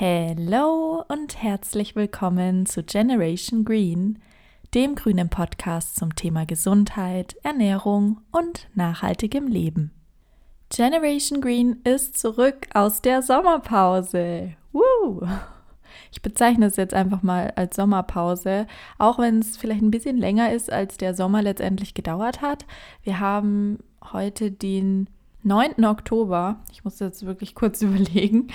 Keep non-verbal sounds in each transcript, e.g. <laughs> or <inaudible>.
Hello und herzlich willkommen zu Generation Green, dem grünen Podcast zum Thema Gesundheit, Ernährung und nachhaltigem Leben. Generation Green ist zurück aus der Sommerpause. Woo! Ich bezeichne es jetzt einfach mal als Sommerpause, auch wenn es vielleicht ein bisschen länger ist, als der Sommer letztendlich gedauert hat. Wir haben heute den 9. Oktober. Ich muss jetzt wirklich kurz <laughs> überlegen.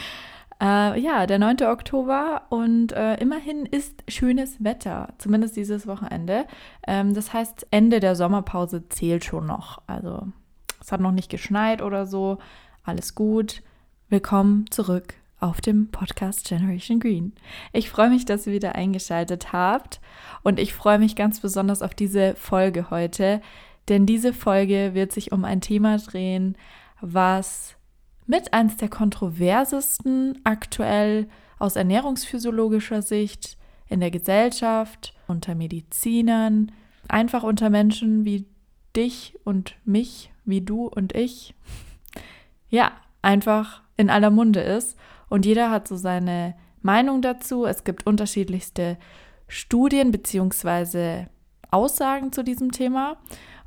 Äh, ja, der 9. Oktober und äh, immerhin ist schönes Wetter, zumindest dieses Wochenende. Ähm, das heißt, Ende der Sommerpause zählt schon noch. Also es hat noch nicht geschneit oder so. Alles gut. Willkommen zurück auf dem Podcast Generation Green. Ich freue mich, dass ihr wieder eingeschaltet habt und ich freue mich ganz besonders auf diese Folge heute, denn diese Folge wird sich um ein Thema drehen, was mit eins der kontroversesten aktuell aus ernährungsphysiologischer Sicht in der Gesellschaft, unter Medizinern, einfach unter Menschen wie dich und mich, wie du und ich. <laughs> Ja, einfach in aller Munde ist und jeder hat so seine Meinung dazu. Es gibt unterschiedlichste Studien bzw. Aussagen zu diesem Thema.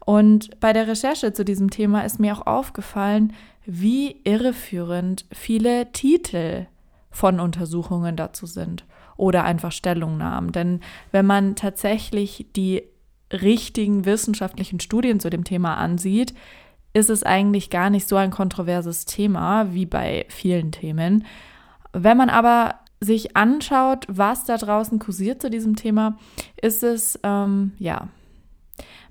Und bei der Recherche zu diesem Thema ist mir auch aufgefallen, wie irreführend viele Titel von Untersuchungen dazu sind oder einfach Stellungnahmen. Denn wenn man tatsächlich die richtigen wissenschaftlichen Studien zu dem Thema ansieht, ist es eigentlich gar nicht so ein kontroverses Thema wie bei vielen Themen. Wenn man aber sich anschaut, was da draußen kursiert zu diesem Thema, ist es ähm, ja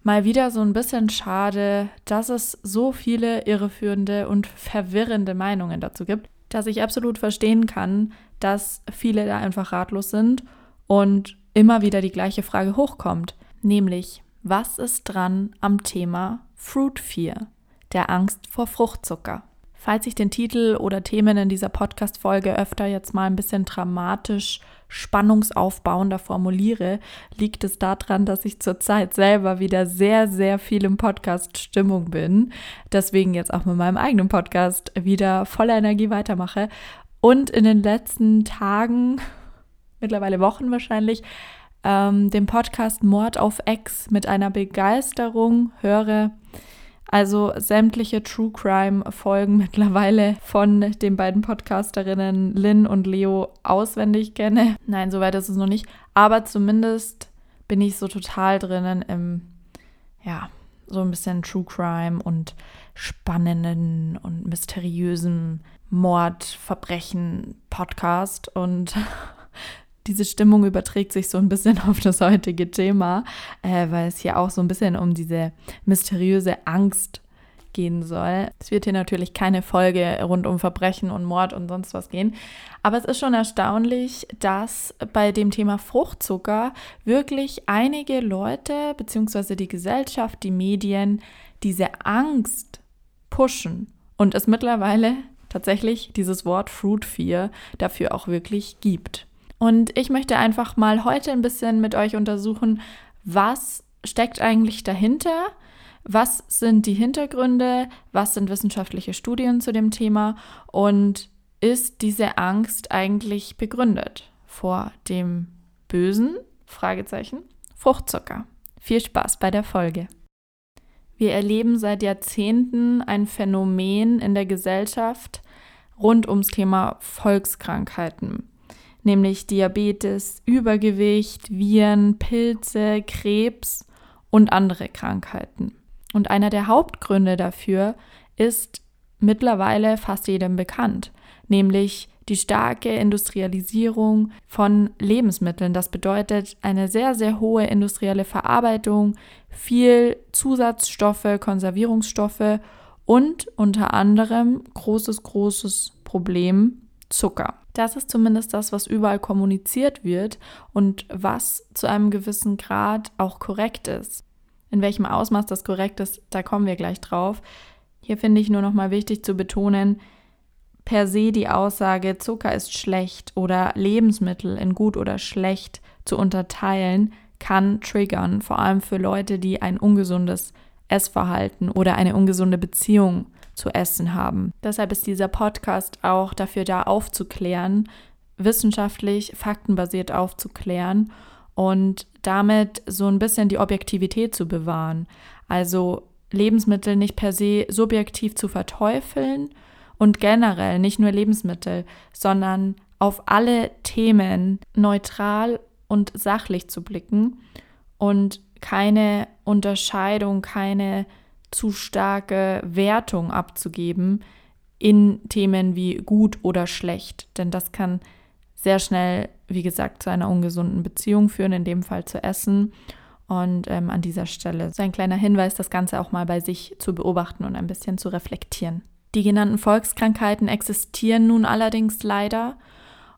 mal wieder so ein bisschen schade, dass es so viele irreführende und verwirrende Meinungen dazu gibt, dass ich absolut verstehen kann, dass viele da einfach ratlos sind und immer wieder die gleiche Frage hochkommt, nämlich was ist dran am Thema Fruit Fear, der Angst vor Fruchtzucker? Falls ich den Titel oder Themen in dieser Podcast-Folge öfter jetzt mal ein bisschen dramatisch spannungsaufbauender formuliere, liegt es daran, dass ich zurzeit selber wieder sehr, sehr viel im Podcast-Stimmung bin. Deswegen jetzt auch mit meinem eigenen Podcast wieder voller Energie weitermache. Und in den letzten Tagen, mittlerweile Wochen wahrscheinlich, ähm, den Podcast Mord auf Ex mit einer Begeisterung höre also sämtliche True Crime Folgen <laughs> mittlerweile von den beiden Podcasterinnen Lynn und Leo auswendig kenne. Nein, soweit ist es noch nicht. Aber zumindest bin ich so total drinnen im, ja, so ein bisschen True Crime und spannenden und mysteriösen Mord, Verbrechen Podcast und <laughs> diese Stimmung überträgt sich so ein bisschen <laughs> auf das heutige Thema, äh, weil es hier auch so ein bisschen um diese mysteriöse Angst gehen soll. Es wird hier natürlich keine Folge rund um Verbrechen und Mord und sonst was gehen. Aber es ist schon erstaunlich, dass bei dem Thema Fruchtzucker wirklich einige Leute bzw. die Gesellschaft, die Medien diese Angst pushen und es mittlerweile tatsächlich dieses Wort Fruit Fear dafür auch wirklich gibt. Und ich möchte einfach mal heute ein bisschen mit euch untersuchen, was steckt eigentlich dahinter? Was sind die Hintergründe? Was sind wissenschaftliche Studien zu dem Thema? Und ist diese Angst eigentlich begründet vor dem bösen Fragezeichen Fruchtzucker? Viel Spaß bei der Folge. Wir erleben seit Jahrzehnten ein Phänomen in der Gesellschaft rund ums Thema Volkskrankheiten nämlich Diabetes, Übergewicht, Viren, Pilze, Krebs und andere Krankheiten. Und einer der Hauptgründe dafür ist mittlerweile fast jedem bekannt, nämlich die starke Industrialisierung von Lebensmitteln. Das bedeutet eine sehr, sehr hohe industrielle Verarbeitung, viel Zusatzstoffe, Konservierungsstoffe und unter anderem großes, großes Problem Zucker. Das ist zumindest das, was überall kommuniziert wird und was zu einem gewissen Grad auch korrekt ist. In welchem Ausmaß das korrekt ist, da kommen wir gleich drauf. Hier finde ich nur noch mal wichtig zu betonen, per se die Aussage, Zucker ist schlecht oder Lebensmittel in gut oder schlecht zu unterteilen, kann triggern, vor allem für Leute, die ein ungesundes Essverhalten oder eine ungesunde Beziehung zu essen haben. Deshalb ist dieser Podcast auch dafür da, aufzuklären, wissenschaftlich, faktenbasiert aufzuklären und damit so ein bisschen die Objektivität zu bewahren. Also Lebensmittel nicht per se subjektiv zu verteufeln und generell nicht nur Lebensmittel, sondern auf alle Themen neutral und sachlich zu blicken und keine Unterscheidung, keine zu starke Wertung abzugeben in Themen wie gut oder schlecht. Denn das kann sehr schnell, wie gesagt, zu einer ungesunden Beziehung führen, in dem Fall zu Essen. Und ähm, an dieser Stelle so ein kleiner Hinweis, das Ganze auch mal bei sich zu beobachten und ein bisschen zu reflektieren. Die genannten Volkskrankheiten existieren nun allerdings leider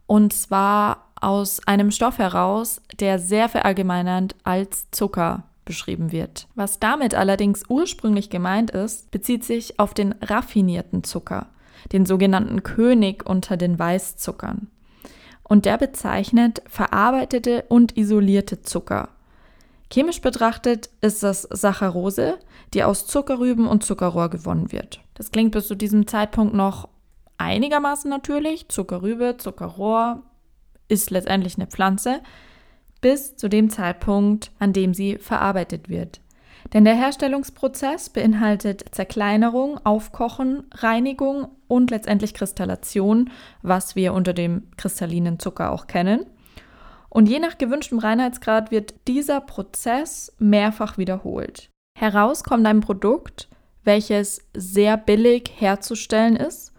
und zwar aus einem Stoff heraus, der sehr verallgemeinernd als Zucker beschrieben wird. Was damit allerdings ursprünglich gemeint ist, bezieht sich auf den raffinierten Zucker, den sogenannten König unter den Weißzuckern. Und der bezeichnet verarbeitete und isolierte Zucker. Chemisch betrachtet ist das Saccharose, die aus Zuckerrüben und Zuckerrohr gewonnen wird. Das klingt bis zu diesem Zeitpunkt noch einigermaßen natürlich. Zuckerrübe, Zuckerrohr ist letztendlich eine Pflanze, bis zu dem Zeitpunkt, an dem sie verarbeitet wird. Denn der Herstellungsprozess beinhaltet Zerkleinerung, Aufkochen, Reinigung und letztendlich Kristallation, was wir unter dem kristallinen Zucker auch kennen. Und je nach gewünschtem Reinheitsgrad wird dieser Prozess mehrfach wiederholt. Heraus kommt ein Produkt, welches sehr billig herzustellen ist,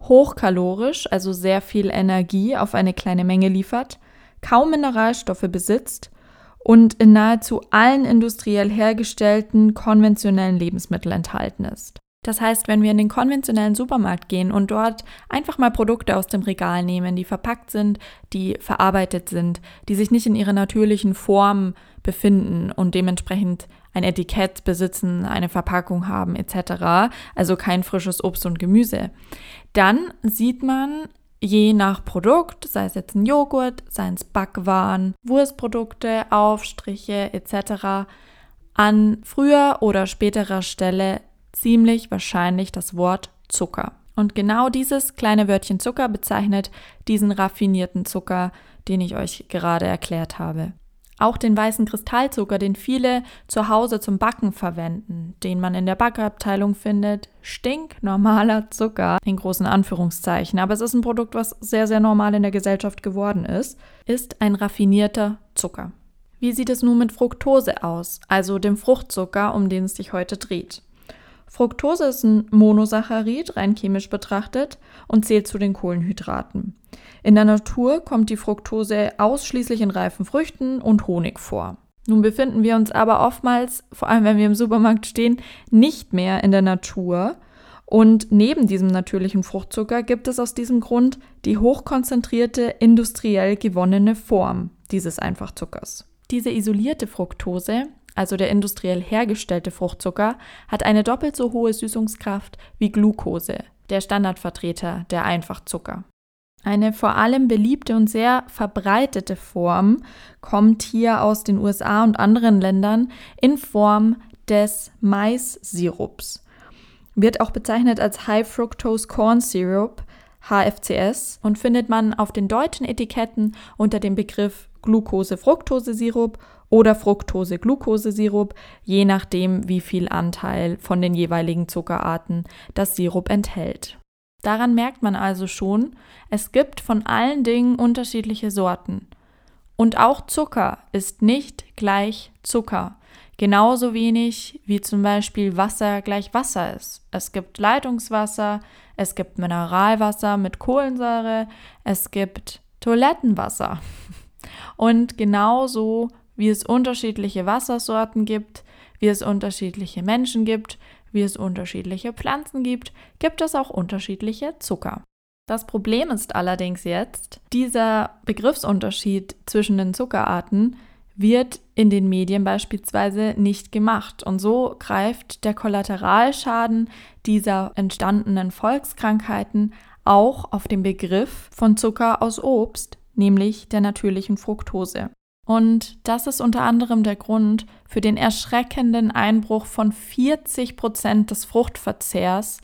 hochkalorisch, also sehr viel Energie auf eine kleine Menge liefert, kaum Mineralstoffe besitzt und in nahezu allen industriell hergestellten konventionellen Lebensmitteln enthalten ist. Das heißt, wenn wir in den konventionellen Supermarkt gehen und dort einfach mal Produkte aus dem Regal nehmen, die verpackt sind, die verarbeitet sind, die sich nicht in ihrer natürlichen Form befinden und dementsprechend ein Etikett besitzen, eine Verpackung haben etc., also kein frisches Obst und Gemüse, dann sieht man je nach Produkt, sei es jetzt ein Joghurt, sei es Backwaren, Wurstprodukte, Aufstriche etc., an früher oder späterer Stelle ziemlich wahrscheinlich das Wort Zucker. Und genau dieses kleine Wörtchen Zucker bezeichnet diesen raffinierten Zucker, den ich euch gerade erklärt habe. Auch den weißen Kristallzucker, den viele zu Hause zum Backen verwenden, den man in der Backabteilung findet, stinknormaler Zucker in großen Anführungszeichen, aber es ist ein Produkt, was sehr, sehr normal in der Gesellschaft geworden ist, ist ein raffinierter Zucker. Wie sieht es nun mit Fructose aus, also dem Fruchtzucker, um den es sich heute dreht? Fructose ist ein Monosaccharid, rein chemisch betrachtet, und zählt zu den Kohlenhydraten. In der Natur kommt die Fructose ausschließlich in reifen Früchten und Honig vor. Nun befinden wir uns aber oftmals, vor allem wenn wir im Supermarkt stehen, nicht mehr in der Natur. Und neben diesem natürlichen Fruchtzucker gibt es aus diesem Grund die hochkonzentrierte, industriell gewonnene Form dieses Einfachzuckers. Diese isolierte Fructose also der industriell hergestellte Fruchtzucker, hat eine doppelt so hohe Süßungskraft wie Glucose, der Standardvertreter der Einfachzucker. Eine vor allem beliebte und sehr verbreitete Form kommt hier aus den USA und anderen Ländern in Form des Mais-Sirups. Wird auch bezeichnet als High Fructose Corn Syrup, HFCS, und findet man auf den deutschen Etiketten unter dem Begriff Glucose-Fructose-Sirup oder Fructose-Glucose-Sirup, je nachdem, wie viel Anteil von den jeweiligen Zuckerarten das Sirup enthält. Daran merkt man also schon, es gibt von allen Dingen unterschiedliche Sorten. Und auch Zucker ist nicht gleich Zucker. Genauso wenig wie zum Beispiel Wasser gleich Wasser ist. Es gibt Leitungswasser, es gibt Mineralwasser mit Kohlensäure, es gibt Toilettenwasser. <laughs> Und genauso wie es unterschiedliche Wassersorten gibt, wie es unterschiedliche Menschen gibt, wie es unterschiedliche Pflanzen gibt, gibt es auch unterschiedliche Zucker. Das Problem ist allerdings jetzt, dieser Begriffsunterschied zwischen den Zuckerarten wird in den Medien beispielsweise nicht gemacht. Und so greift der Kollateralschaden dieser entstandenen Volkskrankheiten auch auf den Begriff von Zucker aus Obst, nämlich der natürlichen Fructose. Und das ist unter anderem der Grund für den erschreckenden Einbruch von 40 Prozent des Fruchtverzehrs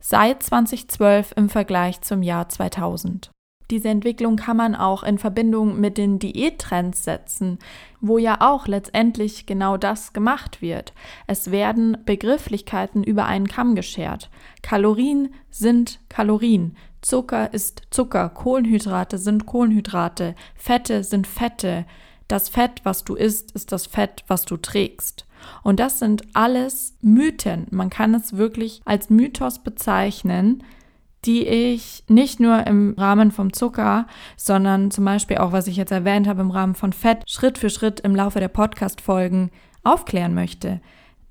seit 2012 im Vergleich zum Jahr 2000. Diese Entwicklung kann man auch in Verbindung mit den Diättrends setzen, wo ja auch letztendlich genau das gemacht wird. Es werden Begrifflichkeiten über einen Kamm geschert. Kalorien sind Kalorien. Zucker ist Zucker. Kohlenhydrate sind Kohlenhydrate. Fette sind Fette. Das Fett, was du isst, ist das Fett, was du trägst. Und das sind alles Mythen. Man kann es wirklich als Mythos bezeichnen, die ich nicht nur im Rahmen vom Zucker, sondern zum Beispiel auch, was ich jetzt erwähnt habe, im Rahmen von Fett, Schritt für Schritt im Laufe der Podcast-Folgen aufklären möchte.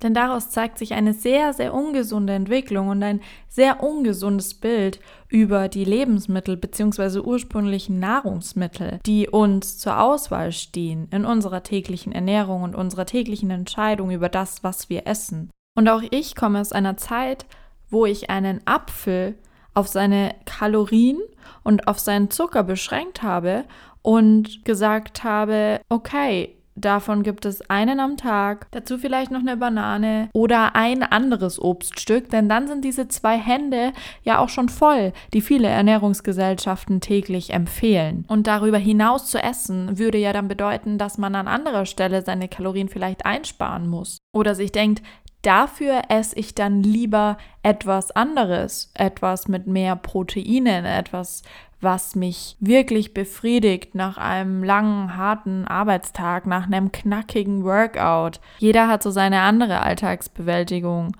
Denn daraus zeigt sich eine sehr, sehr ungesunde Entwicklung und ein sehr ungesundes Bild über die Lebensmittel bzw. ursprünglichen Nahrungsmittel, die uns zur Auswahl stehen in unserer täglichen Ernährung und unserer täglichen Entscheidung über das, was wir essen. Und auch ich komme aus einer Zeit, wo ich einen Apfel auf seine Kalorien und auf seinen Zucker beschränkt habe und gesagt habe, okay, Davon gibt es einen am Tag, dazu vielleicht noch eine Banane oder ein anderes Obststück, denn dann sind diese zwei Hände ja auch schon voll, die viele Ernährungsgesellschaften täglich empfehlen. Und darüber hinaus zu essen würde ja dann bedeuten, dass man an anderer Stelle seine Kalorien vielleicht einsparen muss. Oder sich denkt, Dafür esse ich dann lieber etwas anderes, etwas mit mehr Proteinen, etwas, was mich wirklich befriedigt nach einem langen, harten Arbeitstag, nach einem knackigen Workout. Jeder hat so seine andere Alltagsbewältigung.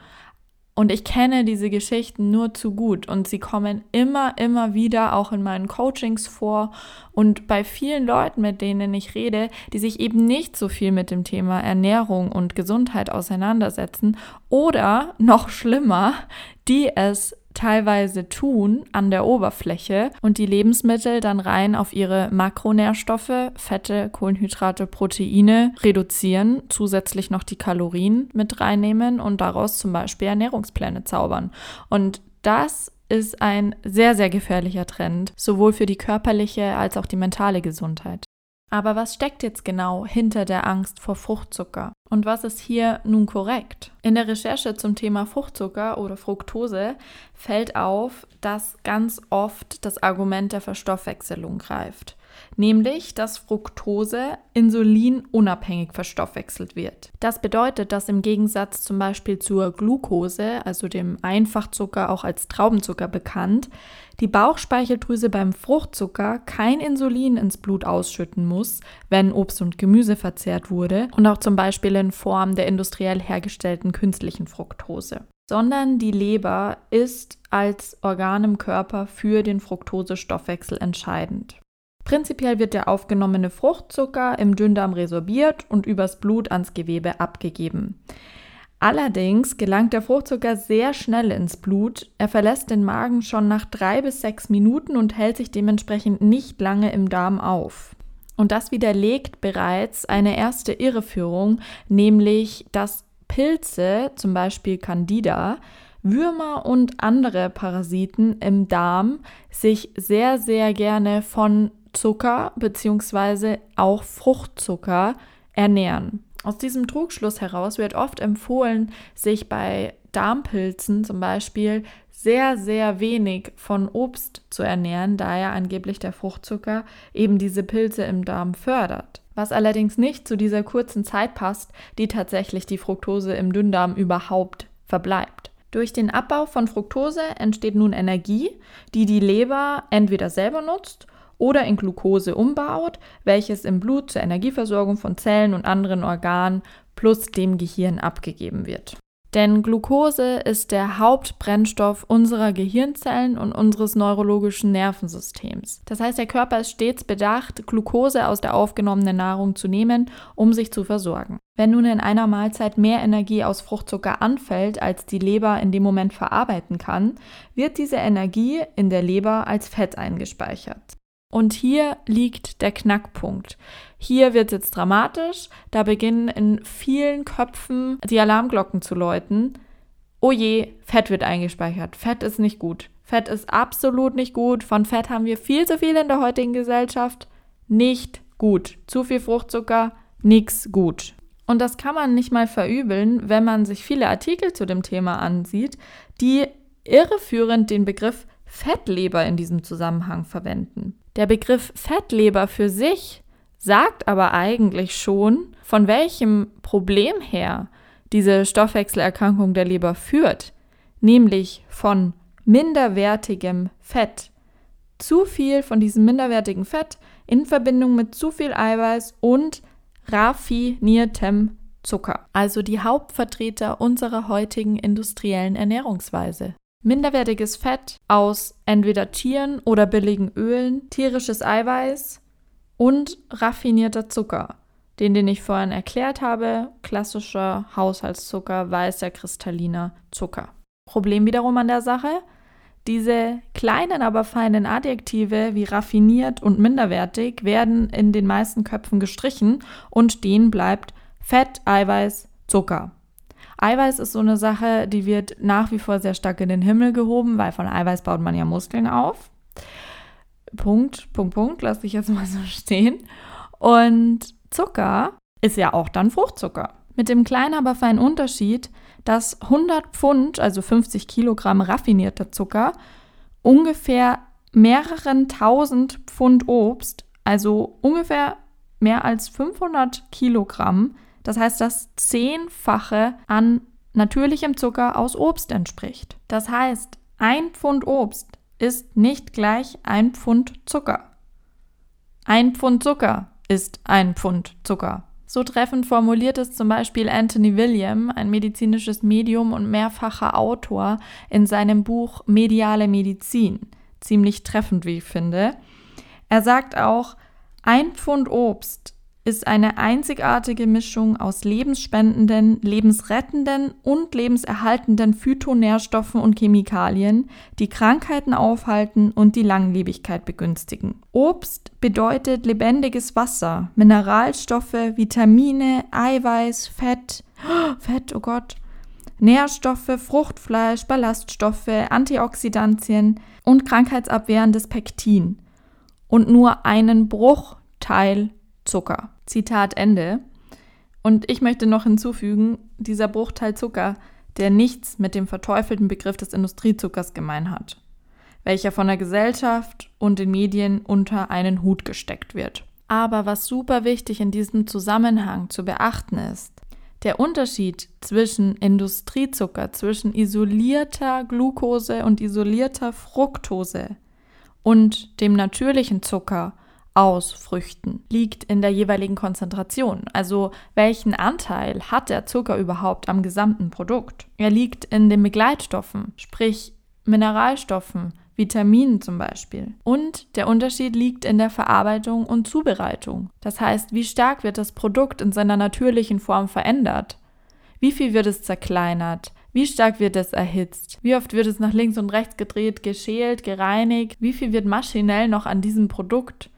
Und ich kenne diese Geschichten nur zu gut und sie kommen immer, immer wieder auch in meinen Coachings vor und bei vielen Leuten, mit denen ich rede, die sich eben nicht so viel mit dem Thema Ernährung und Gesundheit auseinandersetzen oder noch schlimmer, die es teilweise tun an der Oberfläche und die Lebensmittel dann rein auf ihre Makronährstoffe, Fette, Kohlenhydrate, Proteine reduzieren, zusätzlich noch die Kalorien mit reinnehmen und daraus zum Beispiel Ernährungspläne zaubern. Und das ist ein sehr, sehr gefährlicher Trend, sowohl für die körperliche als auch die mentale Gesundheit. Aber was steckt jetzt genau hinter der Angst vor Fruchtzucker? Und was ist hier nun korrekt? In der Recherche zum Thema Fruchtzucker oder Fructose fällt auf, dass ganz oft das Argument der Verstoffwechselung greift nämlich dass Fructose insulinunabhängig verstoffwechselt wird. Das bedeutet, dass im Gegensatz zum Beispiel zur Glucose, also dem Einfachzucker auch als Traubenzucker bekannt, die Bauchspeicheldrüse beim Fruchtzucker kein Insulin ins Blut ausschütten muss, wenn Obst und Gemüse verzehrt wurde und auch zum Beispiel in Form der industriell hergestellten künstlichen Fructose sondern die Leber ist als Organ im Körper für den Fructosestoffwechsel entscheidend. Prinzipiell wird der aufgenommene Fruchtzucker im Dünndarm resorbiert und übers Blut ans Gewebe abgegeben. Allerdings gelangt der Fruchtzucker sehr schnell ins Blut. Er verlässt den Magen schon nach drei bis sechs Minuten und hält sich dementsprechend nicht lange im Darm auf. Und das widerlegt bereits eine erste Irreführung, nämlich dass Pilze, zum Beispiel Candida, Würmer und andere Parasiten im Darm sich sehr, sehr gerne von Zucker bzw. auch Fruchtzucker ernähren. Aus diesem Trugschluss heraus wird oft empfohlen, sich bei Darmpilzen zum Beispiel sehr, sehr wenig von Obst zu ernähren, da ja angeblich der Fruchtzucker eben diese Pilze im Darm fördert. Was allerdings nicht zu dieser kurzen Zeit passt, die tatsächlich die Fructose im Dünndarm überhaupt verbleibt. Durch den Abbau von Fructose entsteht nun Energie, die die Leber entweder selber nutzt oder in Glucose umbaut, welches im Blut zur Energieversorgung von Zellen und anderen Organen plus dem Gehirn abgegeben wird. Denn Glucose ist der Hauptbrennstoff unserer Gehirnzellen und unseres neurologischen Nervensystems. Das heißt, der Körper ist stets bedacht, Glucose aus der aufgenommenen Nahrung zu nehmen, um sich zu versorgen. Wenn nun in einer Mahlzeit mehr Energie aus Fruchtzucker anfällt, als die Leber in dem Moment verarbeiten kann, wird diese Energie in der Leber als Fett eingespeichert. Und hier liegt der Knackpunkt. Hier wird es jetzt dramatisch. Da beginnen in vielen Köpfen die Alarmglocken zu läuten. Oh je, Fett wird eingespeichert. Fett ist nicht gut. Fett ist absolut nicht gut. Von Fett haben wir viel zu viel in der heutigen Gesellschaft. Nicht gut. Zu viel Fruchtzucker, nichts gut. Und das kann man nicht mal verübeln, wenn man sich viele Artikel zu dem Thema ansieht, die irreführend den Begriff Fettleber in diesem Zusammenhang verwenden. Der Begriff Fettleber für sich sagt aber eigentlich schon, von welchem Problem her diese Stoffwechselerkrankung der Leber führt, nämlich von minderwertigem Fett. Zu viel von diesem minderwertigen Fett in Verbindung mit zu viel Eiweiß und raffiniertem Zucker, also die Hauptvertreter unserer heutigen industriellen Ernährungsweise. Minderwertiges Fett aus entweder Tieren oder billigen Ölen, tierisches Eiweiß und raffinierter Zucker. Den, den ich vorhin erklärt habe, klassischer Haushaltszucker, weißer kristalliner Zucker. Problem wiederum an der Sache, diese kleinen, aber feinen Adjektive wie raffiniert und minderwertig werden in den meisten Köpfen gestrichen und stehen bleibt Fett, Eiweiß, Zucker. Eiweiß ist so eine Sache, die wird nach wie vor sehr stark in den Himmel gehoben, weil von Eiweiß baut man ja Muskeln auf. Punkt, Punkt, Punkt, lasse ich jetzt <laughs> mal so stehen. Und Zucker ist ja auch dann Fruchtzucker. Mit dem kleinen, aber feinen Unterschied, dass 100 Pfund, also 50 Kilogramm raffinierter Zucker, ungefähr mehreren tausend Pfund Obst, also ungefähr mehr als 500 Kilogramm, das heißt das Zehnfache an natürlichem Zucker aus Obst entspricht. Das heißt, ein Pfund Obst ist nicht gleich ein Pfund Zucker. Ein Pfund Zucker ist ein Pfund Zucker. So treffend formuliert es zum Beispiel Anthony William, ein medizinisches Medium und mehrfacher Autor, in seinem Buch Mediale Medizin. Ziemlich treffend, wie ich finde. Er sagt auch, ein Pfund Obst ist eine einzigartige Mischung aus lebensspendenden, lebensrettenden und lebenserhaltenden Phytonährstoffen und Chemikalien, die Krankheiten aufhalten und die Langlebigkeit begünstigen. Obst bedeutet lebendiges Wasser, Mineralstoffe, Vitamine, Eiweiß, Fett, <gasps> Fett, oh Gott, Nährstoffe, Fruchtfleisch, Ballaststoffe, Antioxidantien und krankheitsabwehrendes Pektin und nur einen Bruchteil Zucker. Zitat Ende. Und ich möchte noch hinzufügen, dieser Bruchteil Zucker, der nichts mit dem verteufelten Begriff des Industriezuckers gemein hat, welcher von der Gesellschaft und den Medien unter einen Hut gesteckt wird. Aber was super wichtig in diesem Zusammenhang zu beachten ist, der Unterschied zwischen Industriezucker, zwischen isolierter Glucose und isolierter Fructose und dem natürlichen Zucker aus Früchten liegt in der jeweiligen Konzentration. Also welchen Anteil hat der Zucker überhaupt am gesamten Produkt? Er liegt in den Begleitstoffen, sprich Mineralstoffen, Vitaminen zum Beispiel. Und der Unterschied liegt in der Verarbeitung und Zubereitung. Das heißt, wie stark wird das Produkt in seiner natürlichen Form verändert? Wie viel wird es zerkleinert? Wie stark wird es erhitzt? Wie oft wird es nach links und rechts gedreht, geschält, gereinigt? Wie viel wird maschinell noch an diesem Produkt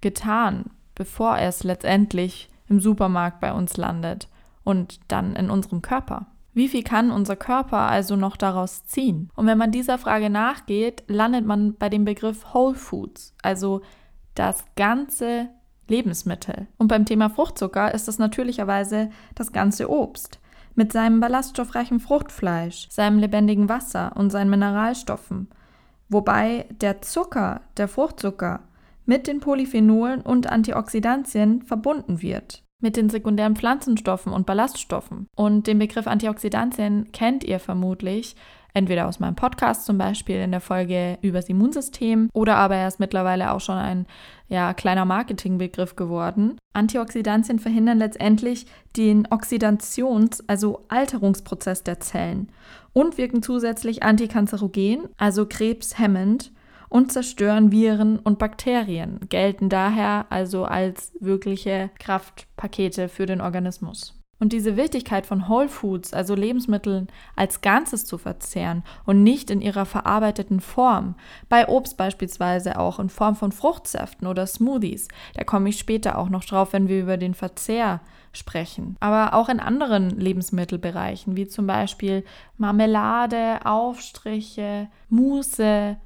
getan, bevor es letztendlich im Supermarkt bei uns landet und dann in unserem Körper. Wie viel kann unser Körper also noch daraus ziehen? Und wenn man dieser Frage nachgeht, landet man bei dem Begriff Whole Foods, also das ganze Lebensmittel. Und beim Thema Fruchtzucker ist es natürlicherweise das ganze Obst mit seinem ballaststoffreichen Fruchtfleisch, seinem lebendigen Wasser und seinen Mineralstoffen. Wobei der Zucker, der Fruchtzucker, mit den Polyphenolen und Antioxidantien verbunden wird. Mit den sekundären Pflanzenstoffen und Ballaststoffen. Und den Begriff Antioxidantien kennt ihr vermutlich, entweder aus meinem Podcast zum Beispiel in der Folge über das Immunsystem oder aber er ist mittlerweile auch schon ein ja, kleiner Marketingbegriff geworden. Antioxidantien verhindern letztendlich den Oxidations-, also Alterungsprozess der Zellen und wirken zusätzlich antikanzerogen, also krebshemmend und zerstören Viren und Bakterien, gelten daher also als wirkliche Kraftpakete für den Organismus. Und diese Wichtigkeit von Whole Foods, also Lebensmitteln als Ganzes zu verzehren und nicht in ihrer verarbeiteten Form, bei Obst beispielsweise auch in Form von Fruchtsäften oder Smoothies, da komme ich später auch noch drauf, wenn wir über den Verzehr sprechen. Aber auch in anderen Lebensmittelbereichen, wie zum Beispiel Marmelade, Aufstriche, Mousse,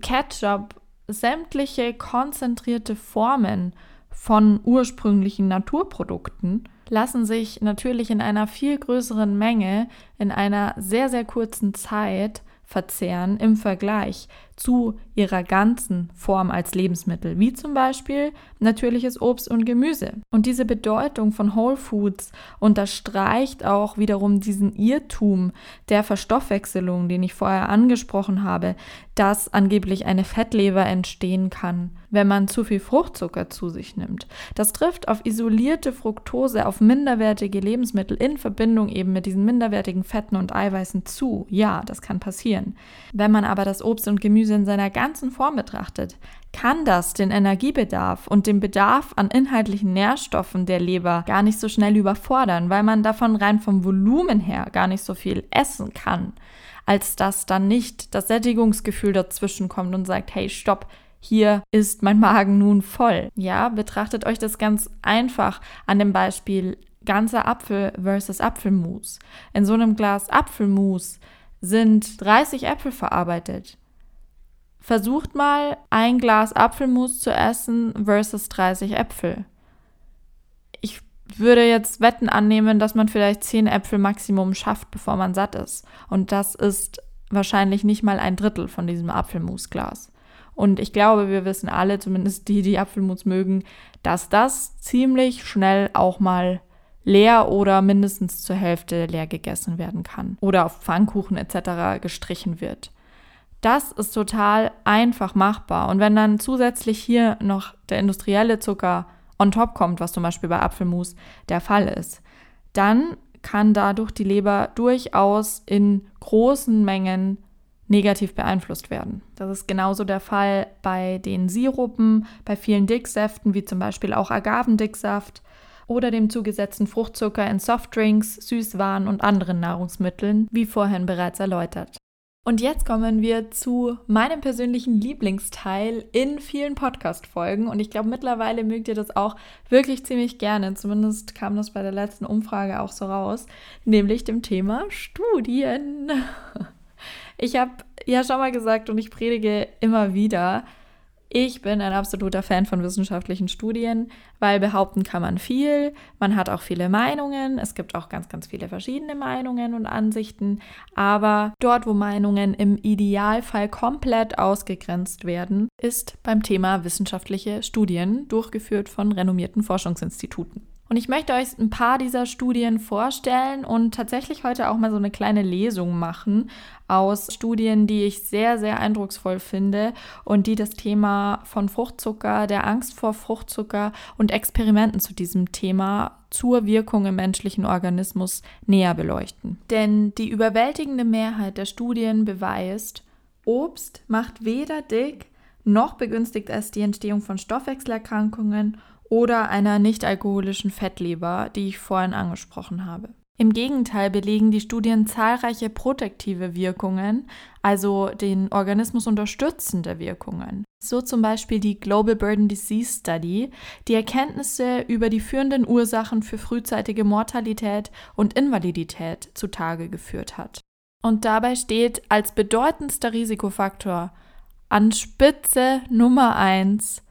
Ketchup sämtliche konzentrierte Formen von ursprünglichen Naturprodukten lassen sich natürlich in einer viel größeren Menge in einer sehr, sehr kurzen Zeit verzehren im Vergleich zu ihrer ganzen Form als Lebensmittel, wie zum Beispiel natürliches Obst und Gemüse. Und diese Bedeutung von Whole Foods unterstreicht auch wiederum diesen Irrtum der Verstoffwechselung, den ich vorher angesprochen habe, dass angeblich eine Fettleber entstehen kann, wenn man zu viel Fruchtzucker zu sich nimmt. Das trifft auf isolierte Fructose, auf minderwertige Lebensmittel in Verbindung eben mit diesen minderwertigen Fetten und Eiweißen zu. Ja, das kann passieren. Wenn man aber das Obst und Gemüse in seiner ganzen Form betrachtet, kann das den Energiebedarf und den Bedarf an inhaltlichen Nährstoffen der Leber gar nicht so schnell überfordern, weil man davon rein vom Volumen her gar nicht so viel essen kann, als dass dann nicht das Sättigungsgefühl dazwischen kommt und sagt, hey, stopp, hier ist mein Magen nun voll. Ja, betrachtet euch das ganz einfach an dem Beispiel ganzer Apfel versus Apfelmus. In so einem Glas Apfelmus sind 30 Äpfel verarbeitet. Versucht mal ein Glas Apfelmus zu essen versus 30 Äpfel. Ich würde jetzt Wetten annehmen, dass man vielleicht 10 Äpfel Maximum schafft, bevor man satt ist. Und das ist wahrscheinlich nicht mal ein Drittel von diesem Apfelmusglas. Und ich glaube, wir wissen alle, zumindest die, die Apfelmus mögen, dass das ziemlich schnell auch mal leer oder mindestens zur Hälfte leer gegessen werden kann oder auf Pfannkuchen etc. gestrichen wird. Das ist total einfach machbar. Und wenn dann zusätzlich hier noch der industrielle Zucker on top kommt, was zum Beispiel bei Apfelmus der Fall ist, dann kann dadurch die Leber durchaus in großen Mengen negativ beeinflusst werden. Das ist genauso der Fall bei den Sirupen, bei vielen Dicksäften, wie zum Beispiel auch Agavendicksaft oder dem zugesetzten Fruchtzucker in Softdrinks, Süßwaren und anderen Nahrungsmitteln, wie vorhin bereits erläutert. Und jetzt kommen wir zu meinem persönlichen Lieblingsteil in vielen Podcast-Folgen. Und ich glaube, mittlerweile mögt ihr das auch wirklich ziemlich gerne. Zumindest kam das bei der letzten Umfrage auch so raus, nämlich dem Thema Studien. <laughs> Ich habe ja schon mal gesagt und ich predige immer wieder, ich bin ein absoluter Fan von wissenschaftlichen Studien, weil behaupten kann man viel, man hat auch viele Meinungen, es gibt auch ganz, ganz viele verschiedene Meinungen und Ansichten, aber dort, wo Meinungen im Idealfall komplett ausgegrenzt werden, ist beim Thema wissenschaftliche Studien, durchgeführt von renommierten Forschungsinstituten. Und ich möchte euch ein paar dieser Studien vorstellen und tatsächlich heute auch mal so eine kleine Lesung machen aus Studien, die ich sehr, sehr eindrucksvoll finde und die das Thema von Fruchtzucker, der Angst vor Fruchtzucker und Experimenten zu diesem Thema zur Wirkung im menschlichen Organismus näher beleuchten. Denn die überwältigende Mehrheit der Studien beweist, Obst macht weder dick noch begünstigt es die Entstehung von Stoffwechselerkrankungen oder einer nicht-alkoholischen Fettleber, die ich vorhin angesprochen habe. Im Gegenteil belegen die Studien zahlreiche protektive Wirkungen, also den Organismus unterstützende Wirkungen. So zum Beispiel die Global Burden Disease Study, die Erkenntnisse über die führenden Ursachen für frühzeitige Mortalität und Invalidität zutage geführt hat. Und dabei steht als bedeutendster Risikofaktor an Spitze Nummer 1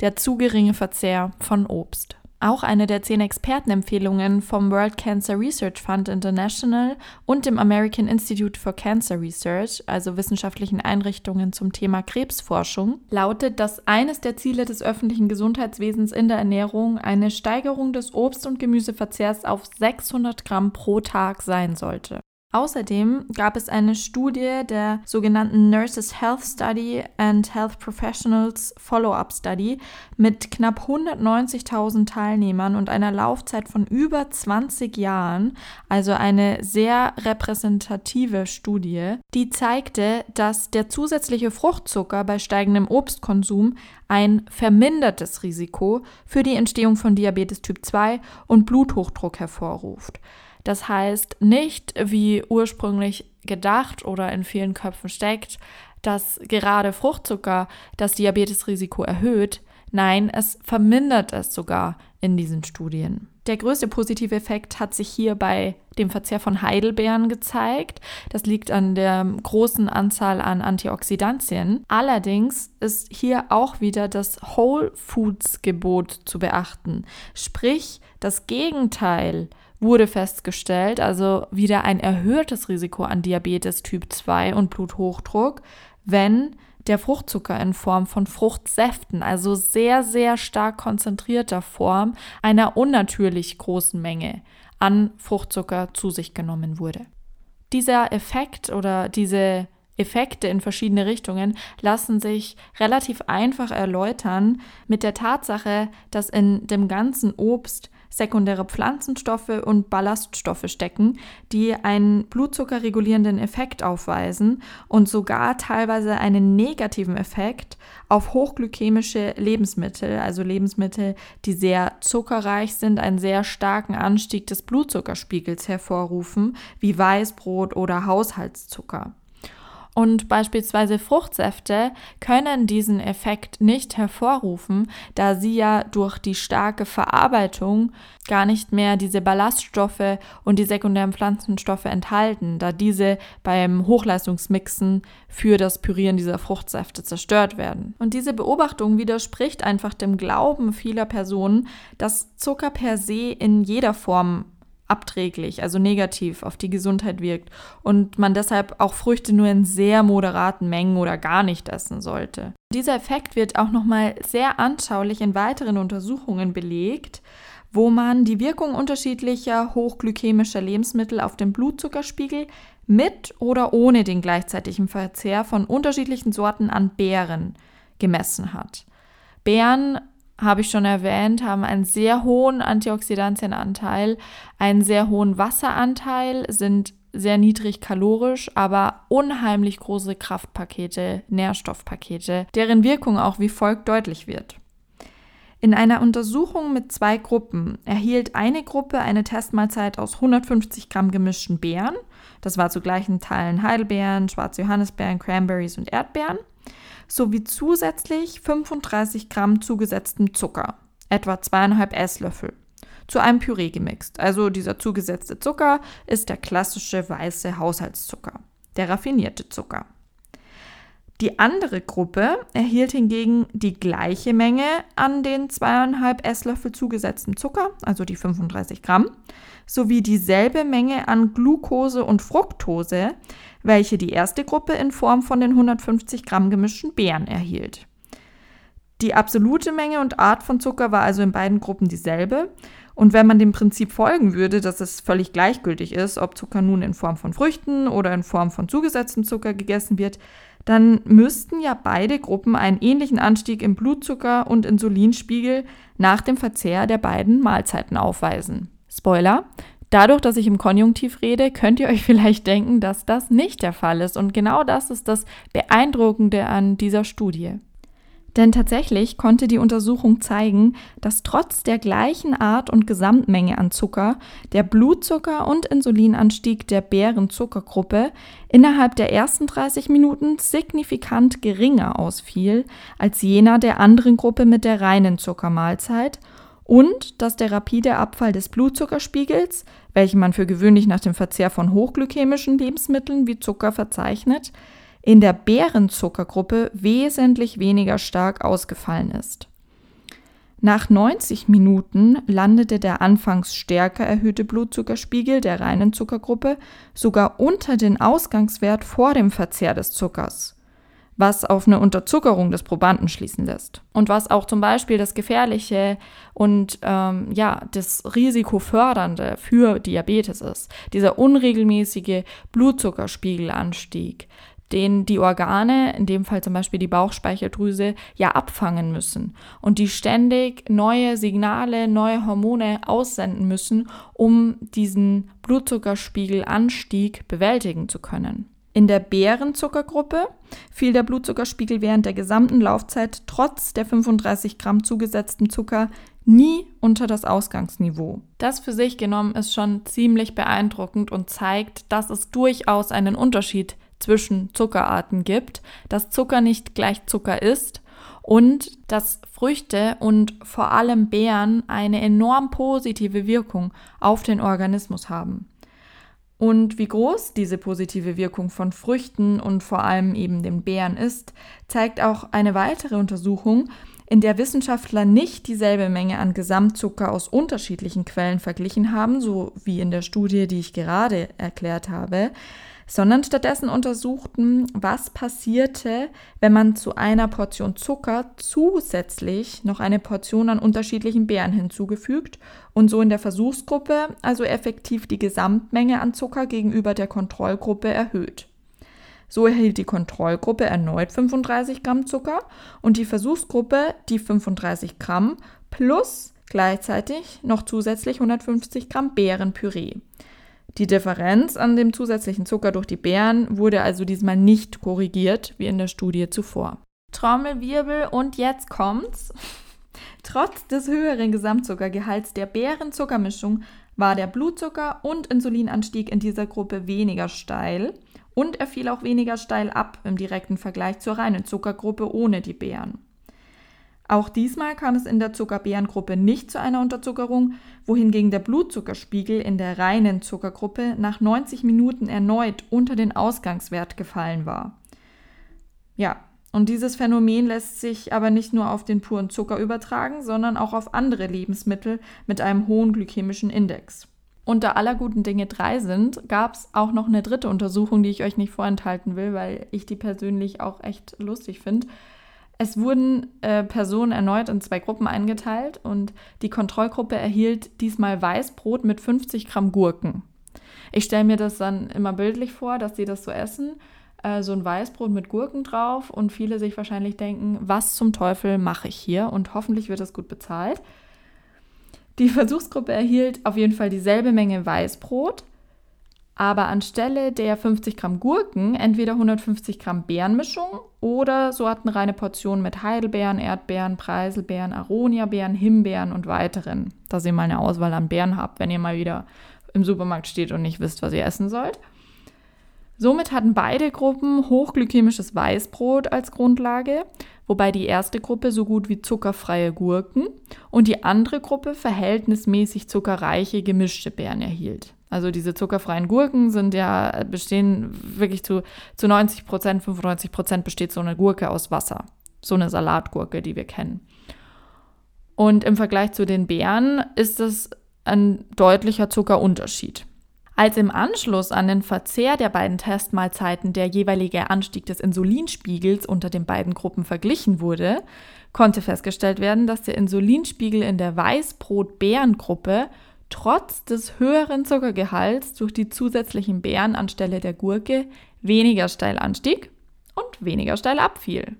der zu geringe Verzehr von Obst. Auch eine der zehn Expertenempfehlungen vom World Cancer Research Fund International und dem American Institute for Cancer Research, also wissenschaftlichen Einrichtungen zum Thema Krebsforschung, lautet, dass eines der Ziele des öffentlichen Gesundheitswesens in der Ernährung eine Steigerung des Obst- und Gemüseverzehrs auf 600 Gramm pro Tag sein sollte. Außerdem gab es eine Studie der sogenannten Nurses Health Study and Health Professionals Follow-up Study mit knapp 190.000 Teilnehmern und einer Laufzeit von über 20 Jahren, also eine sehr repräsentative Studie, die zeigte, dass der zusätzliche Fruchtzucker bei steigendem Obstkonsum ein vermindertes Risiko für die Entstehung von Diabetes Typ 2 und Bluthochdruck hervorruft. Das heißt nicht, wie ursprünglich gedacht oder in vielen Köpfen steckt, dass gerade Fruchtzucker das Diabetesrisiko erhöht. Nein, es vermindert es sogar in diesen Studien. Der größte positive Effekt hat sich hier bei dem Verzehr von Heidelbeeren gezeigt. Das liegt an der großen Anzahl an Antioxidantien. Allerdings ist hier auch wieder das Whole Foods Gebot zu beachten. Sprich, das Gegenteil wurde festgestellt, also wieder ein erhöhtes Risiko an Diabetes Typ 2 und Bluthochdruck, wenn der Fruchtzucker in Form von Fruchtsäften, also sehr, sehr stark konzentrierter Form einer unnatürlich großen Menge an Fruchtzucker zu sich genommen wurde. Dieser Effekt oder diese Effekte in verschiedene Richtungen lassen sich relativ einfach erläutern mit der Tatsache, dass in dem ganzen Obst sekundäre Pflanzenstoffe und Ballaststoffe stecken, die einen blutzuckerregulierenden Effekt aufweisen und sogar teilweise einen negativen Effekt auf hochglykämische Lebensmittel, also Lebensmittel, die sehr zuckerreich sind, einen sehr starken Anstieg des Blutzuckerspiegels hervorrufen, wie Weißbrot oder Haushaltszucker. Und beispielsweise Fruchtsäfte können diesen Effekt nicht hervorrufen, da sie ja durch die starke Verarbeitung gar nicht mehr diese Ballaststoffe und die sekundären Pflanzenstoffe enthalten, da diese beim Hochleistungsmixen für das Pürieren dieser Fruchtsäfte zerstört werden. Und diese Beobachtung widerspricht einfach dem Glauben vieler Personen, dass Zucker per se in jeder Form abträglich, also negativ auf die Gesundheit wirkt und man deshalb auch Früchte nur in sehr moderaten Mengen oder gar nicht essen sollte. Dieser Effekt wird auch nochmal sehr anschaulich in weiteren Untersuchungen belegt, wo man die Wirkung unterschiedlicher hochglykämischer Lebensmittel auf den Blutzuckerspiegel mit oder ohne den gleichzeitigen Verzehr von unterschiedlichen Sorten an Beeren gemessen hat. Beeren habe ich schon erwähnt, haben einen sehr hohen Antioxidantienanteil, einen sehr hohen Wasseranteil, sind sehr niedrig kalorisch, aber unheimlich große Kraftpakete, Nährstoffpakete, deren Wirkung auch wie folgt deutlich wird. In einer Untersuchung mit zwei Gruppen erhielt eine Gruppe eine Testmahlzeit aus 150 Gramm gemischten Beeren. Das war zu gleichen Teilen Heidelbeeren, schwarze Johannisbeeren, Cranberries und Erdbeeren sowie zusätzlich 35 Gramm zugesetztem Zucker, etwa zweieinhalb Esslöffel, zu einem Püree gemixt. Also dieser zugesetzte Zucker ist der klassische weiße Haushaltszucker, der raffinierte Zucker. Die andere Gruppe erhielt hingegen die gleiche Menge an den zweieinhalb Esslöffel zugesetzten Zucker, also die 35 Gramm, sowie dieselbe Menge an Glucose und Fructose, welche die erste Gruppe in Form von den 150 Gramm gemischten Beeren erhielt. Die absolute Menge und Art von Zucker war also in beiden Gruppen dieselbe. Und wenn man dem Prinzip folgen würde, dass es völlig gleichgültig ist, ob Zucker nun in Form von Früchten oder in Form von zugesetztem Zucker gegessen wird, dann müssten ja beide Gruppen einen ähnlichen Anstieg im Blutzucker und Insulinspiegel nach dem Verzehr der beiden Mahlzeiten aufweisen. Spoiler, Dadurch, dass ich im Konjunktiv rede, könnt ihr euch <laughs> vielleicht denken, dass das nicht der Fall ist. Und genau das ist das Beeindruckende an dieser Studie. Denn tatsächlich konnte die Untersuchung zeigen, dass trotz der gleichen Art und Gesamtmenge an Zucker der Blutzucker- und Insulinanstieg der Bärenzuckergruppe innerhalb der ersten 30 Minuten signifikant geringer ausfiel als jener der anderen Gruppe mit der reinen Zuckermahlzeit und dass der rapide Abfall des Blutzuckerspiegels, welchen man für gewöhnlich nach dem Verzehr von hochglykämischen Lebensmitteln wie Zucker verzeichnet, in der Bärenzuckergruppe wesentlich weniger stark ausgefallen ist. Nach 90 Minuten landete der anfangs stärker erhöhte Blutzuckerspiegel der reinen Zuckergruppe sogar unter den Ausgangswert vor dem Verzehr des Zuckers was auf eine Unterzuckerung des Probanden schließen lässt. Und was auch zum Beispiel das Gefährliche und ähm, ja, das Risikofördernde für Diabetes ist. Dieser unregelmäßige Blutzuckerspiegelanstieg, den die Organe, in dem Fall zum Beispiel die Bauchspeicheldrüse, ja abfangen müssen und die ständig neue Signale, neue Hormone aussenden müssen, um diesen Blutzuckerspiegelanstieg bewältigen zu können. In der Bärenzuckergruppe fiel der Blutzuckerspiegel während der gesamten Laufzeit trotz der 35 Gramm zugesetzten Zucker nie unter das Ausgangsniveau. Das für sich genommen ist schon ziemlich beeindruckend und zeigt, dass es durchaus einen Unterschied zwischen Zuckerarten gibt, dass Zucker nicht gleich Zucker ist und dass Früchte und vor allem Beeren eine enorm positive Wirkung auf den Organismus haben. Und wie groß diese positive Wirkung von Früchten und vor allem eben den Beeren ist, zeigt auch eine weitere Untersuchung, in der Wissenschaftler nicht dieselbe Menge an Gesamtzucker aus unterschiedlichen Quellen verglichen haben, so wie in der Studie, die ich gerade erklärt habe, sondern stattdessen untersuchten, was passierte, wenn man zu einer Portion Zucker zusätzlich noch eine Portion an unterschiedlichen Beeren hinzugefügt und so in der Versuchsgruppe also effektiv die Gesamtmenge an Zucker gegenüber der Kontrollgruppe erhöht. So erhielt die Kontrollgruppe erneut 35 Gramm Zucker und die Versuchsgruppe die 35 Gramm plus gleichzeitig noch zusätzlich 150 Gramm Beerenpüree. Die Differenz an dem zusätzlichen Zucker durch die Beeren wurde also diesmal nicht korrigiert, wie in der Studie zuvor. Trommelwirbel und jetzt kommt's. <laughs> Trotz des höheren Gesamtzuckergehalts der Beerenzuckermischung war der Blutzucker- und Insulinanstieg in dieser Gruppe weniger steil und er fiel auch weniger steil ab im direkten Vergleich zur reinen Zuckergruppe ohne die Beeren. Auch diesmal kam es in der Zuckerbeerengruppe nicht zu einer Unterzuckerung, wohingegen der Blutzuckerspiegel in der reinen Zuckergruppe nach 90 Minuten erneut unter den Ausgangswert gefallen war. Ja, und dieses Phänomen lässt sich aber nicht nur auf den puren Zucker übertragen, sondern auch auf andere Lebensmittel mit einem hohen glykämischen Index. Da aller guten Dinge drei sind, gab es auch noch eine dritte Untersuchung, die ich euch nicht vorenthalten will, weil ich die persönlich auch echt lustig finde. Es wurden äh, Personen erneut in zwei Gruppen eingeteilt und die Kontrollgruppe erhielt diesmal Weißbrot mit 50 Gramm Gurken. Ich stelle mir das dann immer bildlich vor, dass sie das so essen, äh, so ein Weißbrot mit Gurken drauf und viele sich wahrscheinlich denken, was zum Teufel mache ich hier und hoffentlich wird das gut bezahlt. Die Versuchsgruppe erhielt auf jeden Fall dieselbe Menge Weißbrot, aber anstelle der 50 Gramm Gurken entweder 150 Gramm Beerenmischung oder sortenreine Portionen mit Heidelbeeren, Erdbeeren, Preiselbeeren, Aroniabeeren, Himbeeren und weiteren, dass ihr mal eine Auswahl an Beeren habt, wenn ihr mal wieder im Supermarkt steht und nicht wisst, was ihr essen sollt. Somit hatten beide Gruppen hochglykämisches Weißbrot als Grundlage, wobei die erste Gruppe so gut wie zuckerfreie Gurken und die andere Gruppe verhältnismäßig zuckerreiche gemischte Beeren erhielt. Also diese zuckerfreien Gurken sind ja, bestehen wirklich zu, zu 90 Prozent, 95 Prozent besteht so eine Gurke aus Wasser. So eine Salatgurke, die wir kennen. Und im Vergleich zu den Beeren ist es ein deutlicher Zuckerunterschied. Als im Anschluss an den Verzehr der beiden Testmahlzeiten der jeweilige Anstieg des Insulinspiegels unter den beiden Gruppen verglichen wurde, konnte festgestellt werden, dass der Insulinspiegel in der Weißbrot-Beerengruppe trotz des höheren Zuckergehalts durch die zusätzlichen Beeren anstelle der Gurke weniger steil anstieg und weniger steil abfiel.